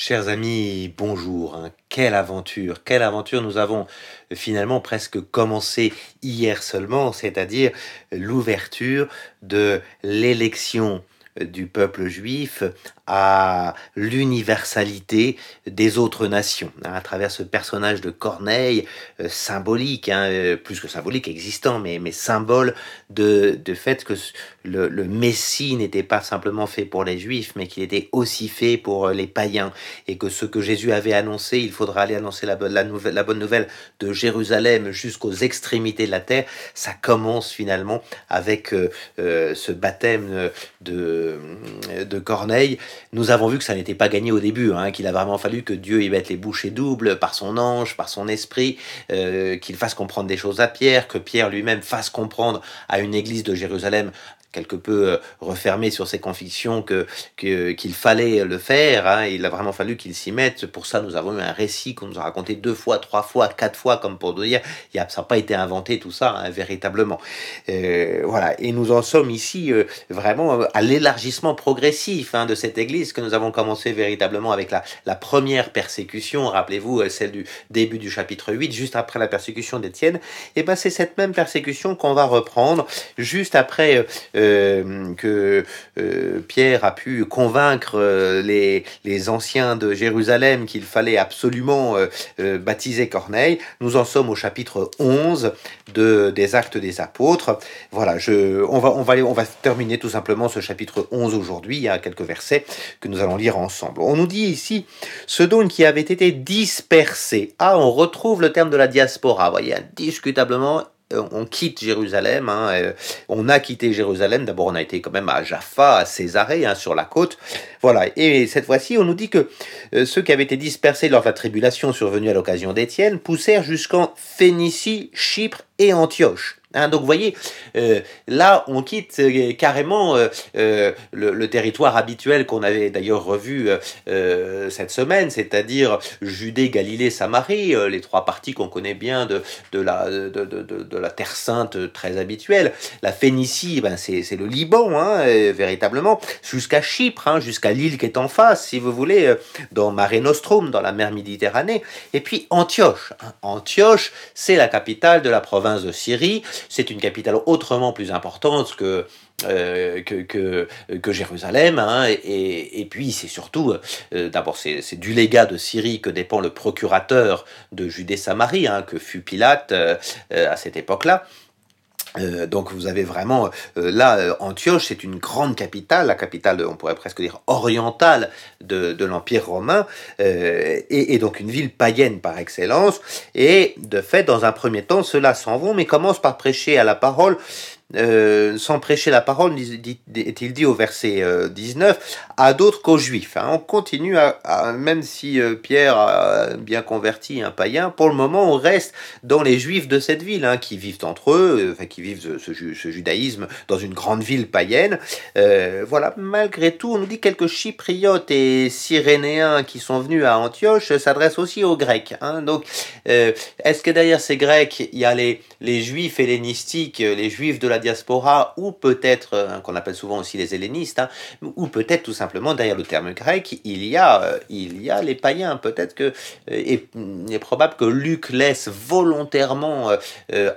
Chers amis, bonjour. hein. Quelle aventure, quelle aventure nous avons finalement presque commencé hier seulement, c'est-à-dire l'ouverture de l'élection du peuple juif à l'universalité des autres nations, hein, à travers ce personnage de Corneille euh, symbolique, hein, euh, plus que symbolique, existant, mais, mais symbole de, de fait que le, le Messie n'était pas simplement fait pour les Juifs, mais qu'il était aussi fait pour euh, les païens, et que ce que Jésus avait annoncé, il faudra aller annoncer la, bonne- la, nouvelle, la bonne nouvelle de Jérusalem jusqu'aux extrémités de la terre, ça commence finalement avec ce baptême de, de Corneille. Nous avons vu que ça n'était pas gagné au début, hein, qu'il a vraiment fallu que Dieu y mette les bouchées doubles par son ange, par son esprit, euh, qu'il fasse comprendre des choses à Pierre, que Pierre lui-même fasse comprendre à une église de Jérusalem quelque peu euh, refermée sur ses convictions que qu'il fallait le faire. hein. il a vraiment fallu qu'il s'y mette. Pour ça, nous avons eu un récit qu'on nous a raconté deux fois, trois fois, quatre fois, comme pour dire, il ça n'a pas été inventé tout ça hein, véritablement. Euh, voilà. Et nous en sommes ici euh, vraiment à l'élargissement progressif hein, de cette Église que nous avons commencé véritablement avec la, première persécution. Rappelez-vous celle du début du chapitre 8, juste après la persécution d'Étienne. Et ben c'est cette même persécution qu'on va reprendre juste après euh, que euh, Pierre a pu convaincre euh, les, les anciens de Jérusalem qu'il fallait absolument baptiser Corneille. Nous en sommes au chapitre 11 de, des Actes des Apôtres. Voilà, je, on, va, on, va, on va terminer tout simplement ce chapitre 11 aujourd'hui. Il y a quelques versets que nous allons lire ensemble. On nous dit ici, ce don qui avait été dispersé. Ah, on retrouve le terme de la diaspora. Vous voyez, indiscutablement, on quitte Jérusalem. hein, euh, on a quitté Jérusalem. D'abord, on a été quand même à Jaffa, à Césarée, hein, sur la côte. Voilà. Et cette fois-ci, on nous dit que euh, ceux qui avaient été dispersés lors de la tribulation survenue à l'occasion d'Étienne poussèrent jusqu'en Phénicie, Chypre et Antioche. Hein, donc vous voyez, euh, là on quitte euh, carrément euh, le, territoire habituel qu'on avait d'ailleurs revu cette semaine, c'est-à-dire Judée, Galilée, Samarie, les trois parties qu'on connaît bien de, de, la, de, de, la Terre Sainte très habituelle. La Phénicie, ben, c'est le Liban, hein, véritablement, jusqu'à Chypre, hein, jusqu'à l'île qui est en face, si vous voulez, dans Mare Nostrum, dans la mer Méditerranée, et puis Antioche. Antioche, c'est la capitale de la province de Syrie, c'est une capitale autrement plus importante que, euh, que, que, Jérusalem. hein, et, puis, c'est surtout, euh, d'abord, c'est c'est du légat de Syrie que dépend le procurateur de Judée-Samarie, hein, que fut Pilate euh, euh, à cette époque-là. Euh, donc vous avez vraiment euh, là euh, Antioche c'est une grande capitale la capitale on pourrait presque dire orientale de, de l'empire romain euh, et, et donc une ville païenne par excellence. Et de fait dans un premier temps ceux-là s'en vont mais commencent par prêcher à la parole euh, sans prêcher la parole, est-il dit au verset euh, 19, à d'autres qu'aux juifs. hein. On continue, à, même si euh, Pierre a bien converti un païen, pour le moment on reste dans les juifs de cette ville, hein, qui vivent entre eux, euh, enfin, qui vivent ce, ce ju- ce judaïsme dans une grande ville païenne. Euh, voilà, malgré tout, on nous dit quelques chypriotes et cyrénéens qui sont venus à Antioche s'adressent aussi aux Grecs. hein. Donc, euh, est-ce que derrière ces Grecs, il y a les, les juifs hellénistiques, euh, les juifs de la diaspora, ou peut-être, euh, qu'on appelle souvent aussi les hellénistes, hein, ou peut-être tout simplement derrière le terme grec, il y a, euh, il y a les païens. Peut-être que, euh, et, il est probable que Luc laisse volontairement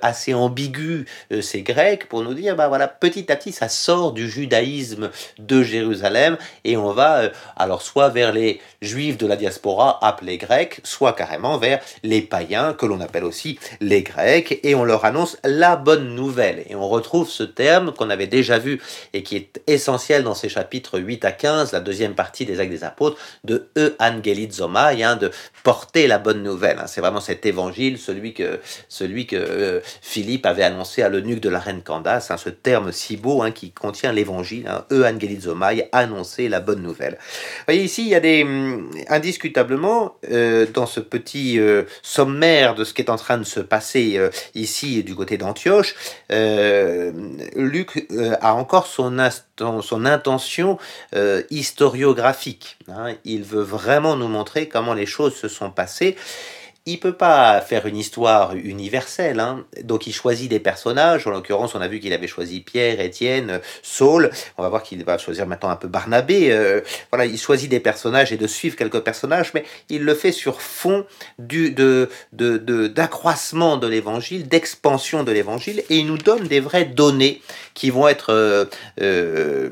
assez ambigu ces Grecs pour nous dire, bah voilà, petit à petit, ça sort du judaïsme de Jérusalem et on va alors soit vers les juifs de la diaspora appelés grecs, soit carrément vers les païens que l'on appelle aussi les grecs et on leur annonce la bonne nouvelle. Et on retrouve ce terme qu'on avait déjà vu et qui est essentiel dans ces chapitres 8 à 15, la deuxième partie des actes des apôtres, de euangelizomai, hein, de porter la bonne nouvelle. hein. C'est vraiment cet évangile, celui que, celui que euh, Philippe avait annoncé à l'eunuque de la reine Candace, hein, ce terme si beau hein, qui contient l'évangile, euangelizomai, annoncer la bonne nouvelle. Vous voyez ici, il y a des hum, indiscutablement euh, dans ce petit euh, sommaire de ce qui est en train de se passer ici du côté d'Antioche, Luc euh, a encore son intention euh, historiographique. hein. Il veut vraiment nous montrer comment les choses se sont passées. Il peut pas faire une histoire universelle, hein. donc il choisit des personnages. En l'occurrence, on a vu qu'il avait choisi Pierre, Étienne, Saul. On va voir qu'il va choisir maintenant un peu Barnabé. Euh, voilà, il choisit des personnages et de suivre quelques personnages, mais il le fait sur fond du de d'accroissement de, l'évangile, d'expansion de l'évangile, et il nous donne des vraies données qui vont être euh, euh,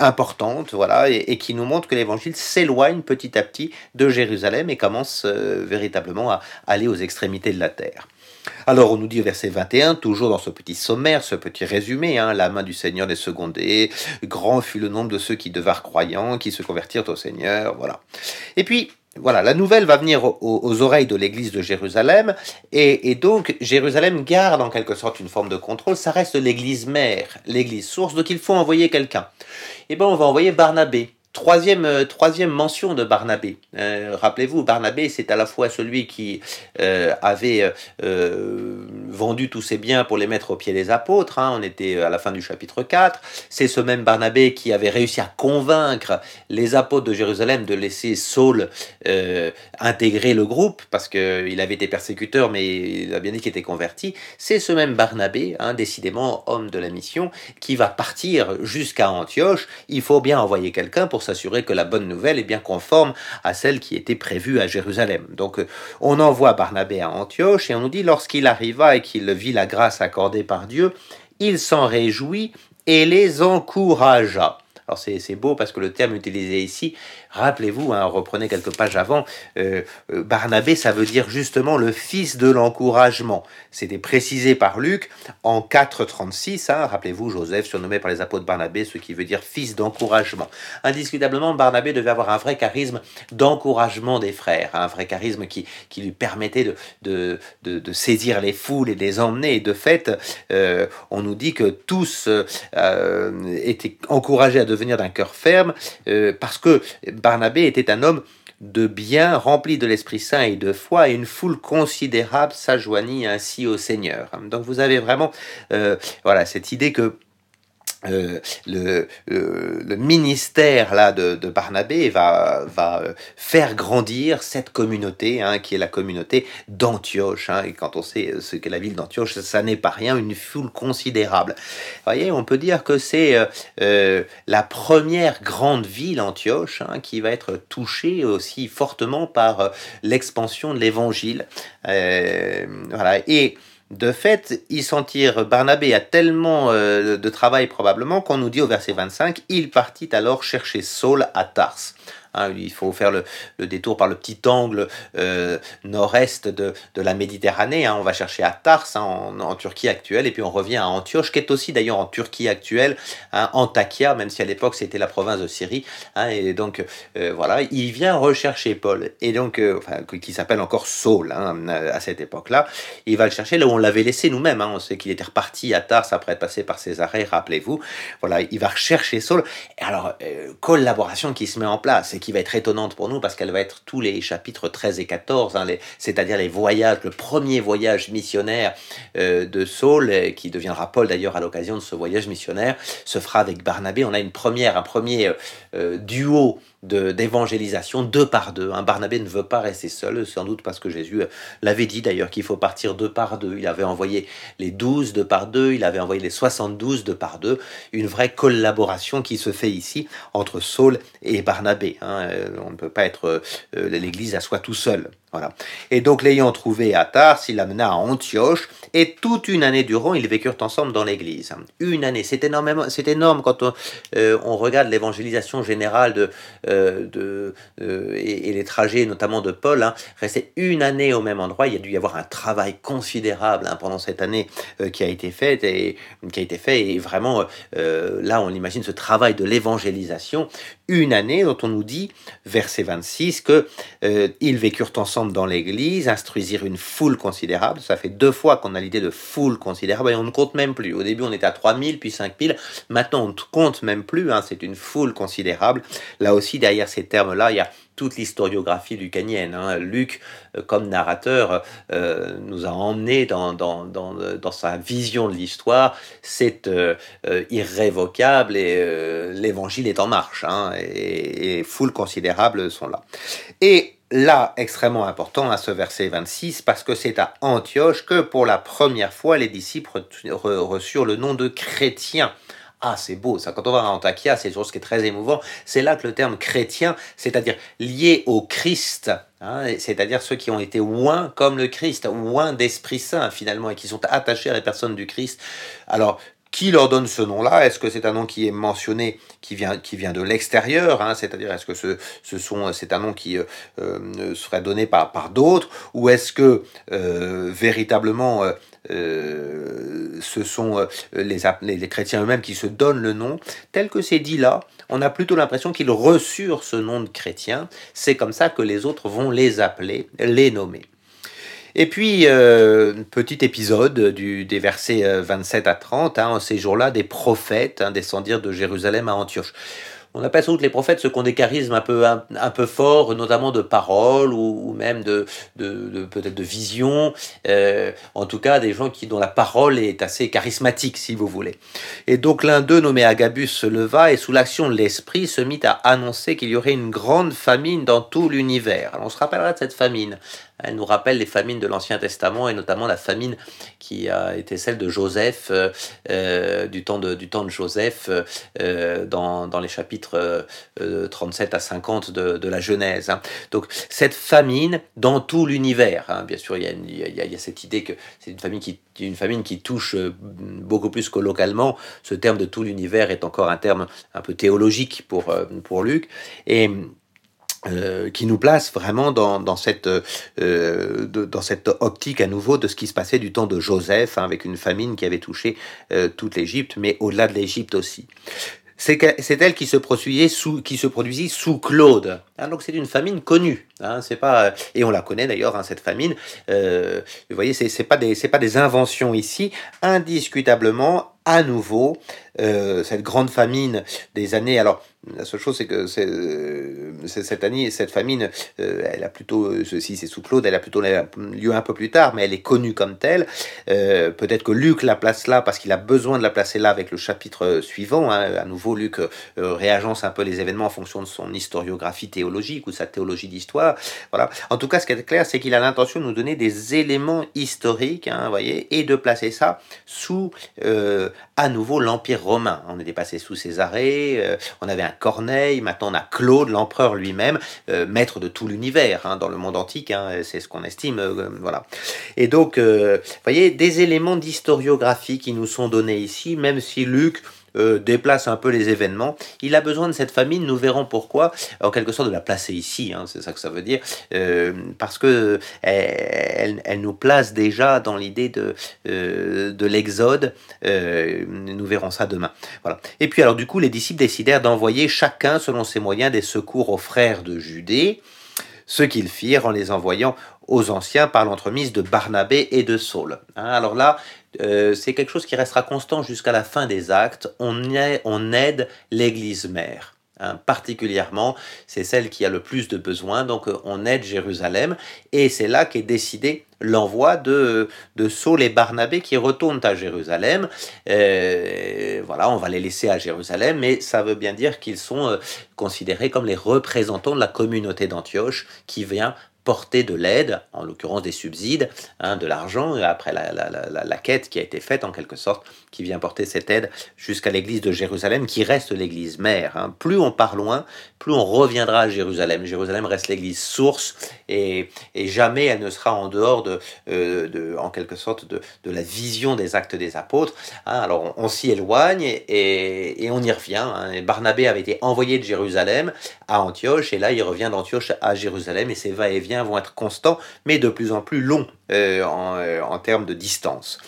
importantes, voilà, et, et, qui nous montrent que l'évangile s'éloigne petit à petit de Jérusalem et commence véritablement à aller aux extrémités de la terre. Alors on nous dit au verset 21, toujours dans ce petit sommaire, ce petit résumé, hein, la main du Seigneur les secondés, grand fut le nombre de ceux qui devinrent croyants, qui se convertirent au Seigneur, voilà. Et puis, voilà, la nouvelle va venir aux, oreilles de l'église de Jérusalem, et, et, donc Jérusalem garde en quelque sorte une forme de contrôle, ça reste l'église mère, l'église source, donc il faut envoyer quelqu'un. Eh bien on va envoyer Barnabé, Troisième, euh, troisième mention de Barnabé. Euh, rappelez-vous, Barnabé, c'est à la fois celui qui euh, avait vendu tous ses biens pour les mettre aux pieds des apôtres. Hein. on était à la fin du chapitre 4. C'est ce même Barnabé qui avait réussi à convaincre les apôtres de Jérusalem de laisser Saul intégrer le groupe parce qu'il avait été persécuteur, mais il a bien dit qu'il était converti. C'est ce même Barnabé, hein, décidément homme de la mission, qui va partir jusqu'à Antioche. Il faut bien envoyer quelqu'un pour s'assurer que la bonne nouvelle est bien conforme à celle qui était prévue à Jérusalem. Donc euh, on envoie Barnabé à Antioche et on dit lorsqu'il arriva et qu'il vit la grâce accordée par Dieu, il s'en réjouit et les encouragea. Alors c'est beau parce que le terme utilisé ici, rappelez-vous, hein, reprenez quelques pages avant, euh, euh, Barnabé, ça veut dire justement le fils de l'encouragement. C'était précisé par Luc en 4.36, hein, rappelez-vous, Joseph surnommé par les apôtres Barnabé, ce qui veut dire fils d'encouragement. Indiscutablement, Barnabé devait avoir un vrai charisme d'encouragement des frères, hein, un vrai charisme qui, lui permettait de, saisir les foules et de les emmener. Et de fait, euh, on nous dit que tous étaient encouragés à devenir venir d'un cœur ferme, parce que Barnabé était un homme de bien, rempli de l'Esprit Saint et de foi, et une foule considérable s'ajoignit ainsi au Seigneur. Donc vous avez vraiment euh, voilà cette idée que euh, le, le, ministère là de, de, Barnabé va, va euh, faire grandir cette communauté hein, qui est la communauté d'Antioche. Hein, et quand on sait ce qu'est la ville d'Antioche, ça, n'est pas rien, une foule considérable. Vous voyez, on peut dire que c'est euh, la première grande ville Antioche hein, qui va être touchée aussi fortement par l'expansion de l'Évangile. voilà et de fait, y sentir Barnabé a tellement euh, de travail probablement qu'on nous dit au verset 25, il partit alors chercher Saul à Tars. Hein, il faut faire le, détour par le petit angle euh, nord-est de, la Méditerranée. Hein. On va chercher à Tars hein, en, Turquie actuelle et puis on revient à Antioche, qui est aussi d'ailleurs en Turquie actuelle, Antakya, même si à l'époque c'était la province de Syrie. et donc euh, voilà, il vient rechercher Paul, et donc euh, qui s'appelle encore Saul à cette époque-là. Il va le chercher là où on l'avait laissé nous-mêmes. on sait qu'il était reparti à Tars après être passé par Césarée, rappelez-vous. Voilà, il va rechercher Saul. Et alors, collaboration qui se met en place qui va être étonnante pour nous parce qu'elle va être tous les chapitres 13 et 14, hein, c'est-à-dire les voyages, le premier voyage missionnaire euh, de Saul, euh, qui deviendra Paul d'ailleurs à l'occasion de ce voyage missionnaire, se fera avec Barnabé. On a une première, un premier euh, duo d'évangélisation deux par deux. Un Barnabé ne veut pas rester seul, sans doute parce que Jésus l'avait dit d'ailleurs qu'il faut partir deux par deux. Il avait envoyé les douze deux par deux, il avait envoyé les 72 deux par deux. Une vraie collaboration qui se fait ici entre Saul et Barnabé. Hein. Euh, on ne peut pas être euh, l'Église à soi tout seul. Et donc l'ayant trouvé à Tars, il l'amena à Antioche, et toute une année durant, ils vécurent ensemble dans l'église. Une année, c'est énormément, c'est énorme quand on, euh, regarde l'évangélisation générale de, euh, euh, et, les trajets, notamment de Paul. Hein, rester une année au même endroit, il y a dû y avoir un travail considérable hein, pendant cette année qui a été faite et qui a été fait. Et vraiment, là, on imagine ce travail de l'évangélisation, une année dont on nous dit, verset 26, que ils vécurent ensemble dans l'église, instruisir une foule considérable. Ça fait deux fois qu'on a l'idée de foule considérable et on ne compte même plus. Au début, on était à 3000, puis 5000. Maintenant, on ne compte même plus. Hein. C'est une foule considérable. Là aussi, derrière ces termes-là, il y a toute l'historiographie lucanienne. Hein. Luc, euh, comme narrateur, euh, nous a emmenés dans, dans, dans, dans, sa vision de l'histoire. C'est euh, irrévocable et l'évangile est en marche. Hein, et, et foule considérable sont là. Et là extrêmement important à ce verset 26 parce que c'est à Antioche que pour la première fois les disciples reçurent le nom de chrétiens. Ah, c'est beau, ça. Quand on va à Antakya, c'est chose qui est très émouvant. C'est là que le terme chrétien, c'est-à-dire lié au Christ, hein, c'est-à-dire ceux qui ont été oints comme le Christ, oints d'Esprit Saint finalement, et qui sont attachés à la personne du Christ. Alors, qui leur donne ce nom-là? Est-ce que c'est un nom qui est mentionné, qui vient, qui vient de l'extérieur hein? C'est-à-dire, est-ce que ce, ce sont, c'est un nom qui euh, euh serait donné par, par d'autres? Ou est-ce que euh, véritablement euh, ce sont les, les, chrétiens eux-mêmes qui se donnent le nom? Tel que c'est dit là, on a plutôt l'impression qu'ils reçurent ce nom de chrétien. C'est comme ça que les autres vont les appeler, les nommer. Et puis, euh, petit épisode du, des versets 27 euh, à 30, hein, ces jours-là, des prophètes hein, descendirent de Jérusalem à Antioche. On appelle sans doute les prophètes ceux qui ont des charismes un peu, un, peu forts, notamment de parole ou, même de, de, peut-être de vision. Euh, en tout cas, des gens qui dont la parole est assez charismatique, si vous voulez. Et donc l'un d'eux, nommé Agabus, se leva et sous l'action de l'esprit se mit à annoncer qu'il y aurait une grande famine dans tout l'univers. Alors on se rappellera de cette famine. Elle nous rappelle les famines de l'Ancien Testament et notamment la famine qui a été celle de Joseph, euh, euh du, temps de, du temps de Joseph, euh, dans, dans, les chapitres 37 euh, à 50 de, de la Genèse. Hein. Donc cette famine dans tout l'univers, hein. bien sûr il y, a, y cette idée que c'est une famine qui une famine qui touche beaucoup plus que localement. Ce terme de tout l'univers est encore un terme un peu théologique pour, pour Luc. Et euh, qui nous place vraiment dans, dans cette, euh, dans cette optique à nouveau de ce qui se passait du temps de Joseph, hein, avec une famine qui avait touché euh, toute l'Égypte, mais au-delà de l'Égypte aussi. C'est elle qui se produisait sous, qui se produisit sous Claude. Hein, donc c'est une famine connue. Hein, c'est pas et on la connaît d'ailleurs hein, cette famine. Euh, vous voyez, c'est pas des c'est pas des inventions ici. Indiscutablement, à nouveau, euh, cette grande famine des années. Alors la seule chose, c'est que euh, cette famine, euh, elle a plutôt, euh, si c'est sous Claude, elle a plutôt lieu un peu plus tard, mais elle est connue comme telle. Peut-être que Luc la place là parce qu'il a besoin de la placer là avec le chapitre suivant. Hein. À nouveau, Luc réagence un peu les événements en fonction de son historiographie théologique ou sa théologie d'histoire. Voilà. En tout cas, ce qui est clair, c'est qu'il a l'intention de nous donner des éléments historiques, hein, voyez, et de placer ça sous, à nouveau, l'Empire romain. On était passé sous Césarée, on avait un Corneille, maintenant on a Claude, l'empereur lui-même, euh, maître de tout l'univers hein, dans le monde antique, hein, c'est ce qu'on estime, euh, voilà. Et donc, euh, vous voyez, des éléments d'historiographie qui nous sont donnés ici, même si Luc euh, déplace un peu les événements. Il a besoin de cette famine, nous verrons pourquoi, en quelque sorte de la placer ici, hein, c'est ça que ça veut dire, euh, parce que elle, elle, nous place déjà dans l'idée de, euh, de l'exode, nous verrons ça demain. Voilà. Et puis alors du coup, les disciples décidèrent d'envoyer chacun, selon ses moyens, des secours aux frères de Judée, ce qu'ils firent en les envoyant aux anciens par l'entremise de Barnabé et de Saul. Hein, alors là, euh, c'est quelque chose qui restera constant jusqu'à la fin des actes. On, on aide l'Église mère. Hein, particulièrement, c'est celle qui a le plus de besoins, donc euh, on aide Jérusalem, et c'est là qu'est décidé l'envoi de, de Saul et Barnabé qui retournent à Jérusalem. Euh, voilà, on va les laisser à Jérusalem, mais ça veut bien dire qu'ils sont considérés comme les représentants de la communauté d'Antioche qui vient porter de l'aide, en l'occurrence des subsides, hein, de l'argent, après la, la, la, la, quête qui a été faite en quelque sorte, qui vient porter cette aide jusqu'à l'église de Jérusalem, qui reste l'église mère. Hein. Plus on part loin, plus on reviendra à Jérusalem. Jérusalem reste l'église source et, et, jamais elle ne sera en dehors de, euh, de en quelque sorte, de, de, la vision des actes des apôtres. Hein. Alors on, s'y éloigne et, et, on y revient. Hein. Barnabé avait été envoyé de Jérusalem à Antioche et là il revient d'Antioche à Jérusalem et ses vont être constants, mais de plus en plus longs euh, euh, en, termes de distance.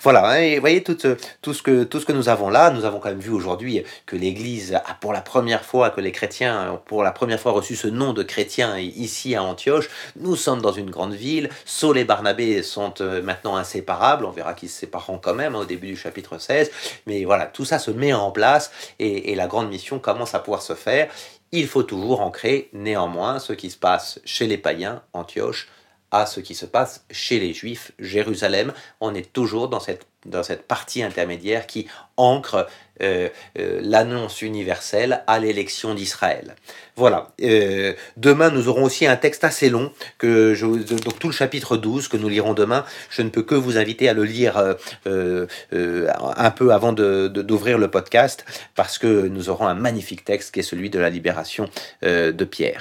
Voilà, hein, et vous voyez tout, tout, ce que, tout ce que nous avons là, nous avons quand même vu aujourd'hui que l'Église a pour la première fois, que les chrétiens ont pour la première fois reçu ce nom de chrétien ici à Antioche. Nous sommes dans une grande ville, Saul et Barnabé sont euh, maintenant inséparables, on verra qu'ils se sépareront quand même hein, au début du chapitre 16, mais voilà, tout ça se met en place et la grande mission commence à pouvoir se faire il faut toujours ancrer néanmoins ce qui se passe chez les païens, Antioche, à ce qui se passe chez les Juifs. Jérusalem, on est toujours dans cette, dans cette partie intermédiaire qui ancre euh, euh, l'annonce universelle à l'élection d'Israël. Voilà. Euh, demain, nous aurons aussi un texte assez long, donc tout le chapitre 12 que nous lirons demain. Je ne peux que vous inviter à le lire un peu avant d'ouvrir le podcast, parce que nous aurons un magnifique texte qui est celui de la libération de Pierre.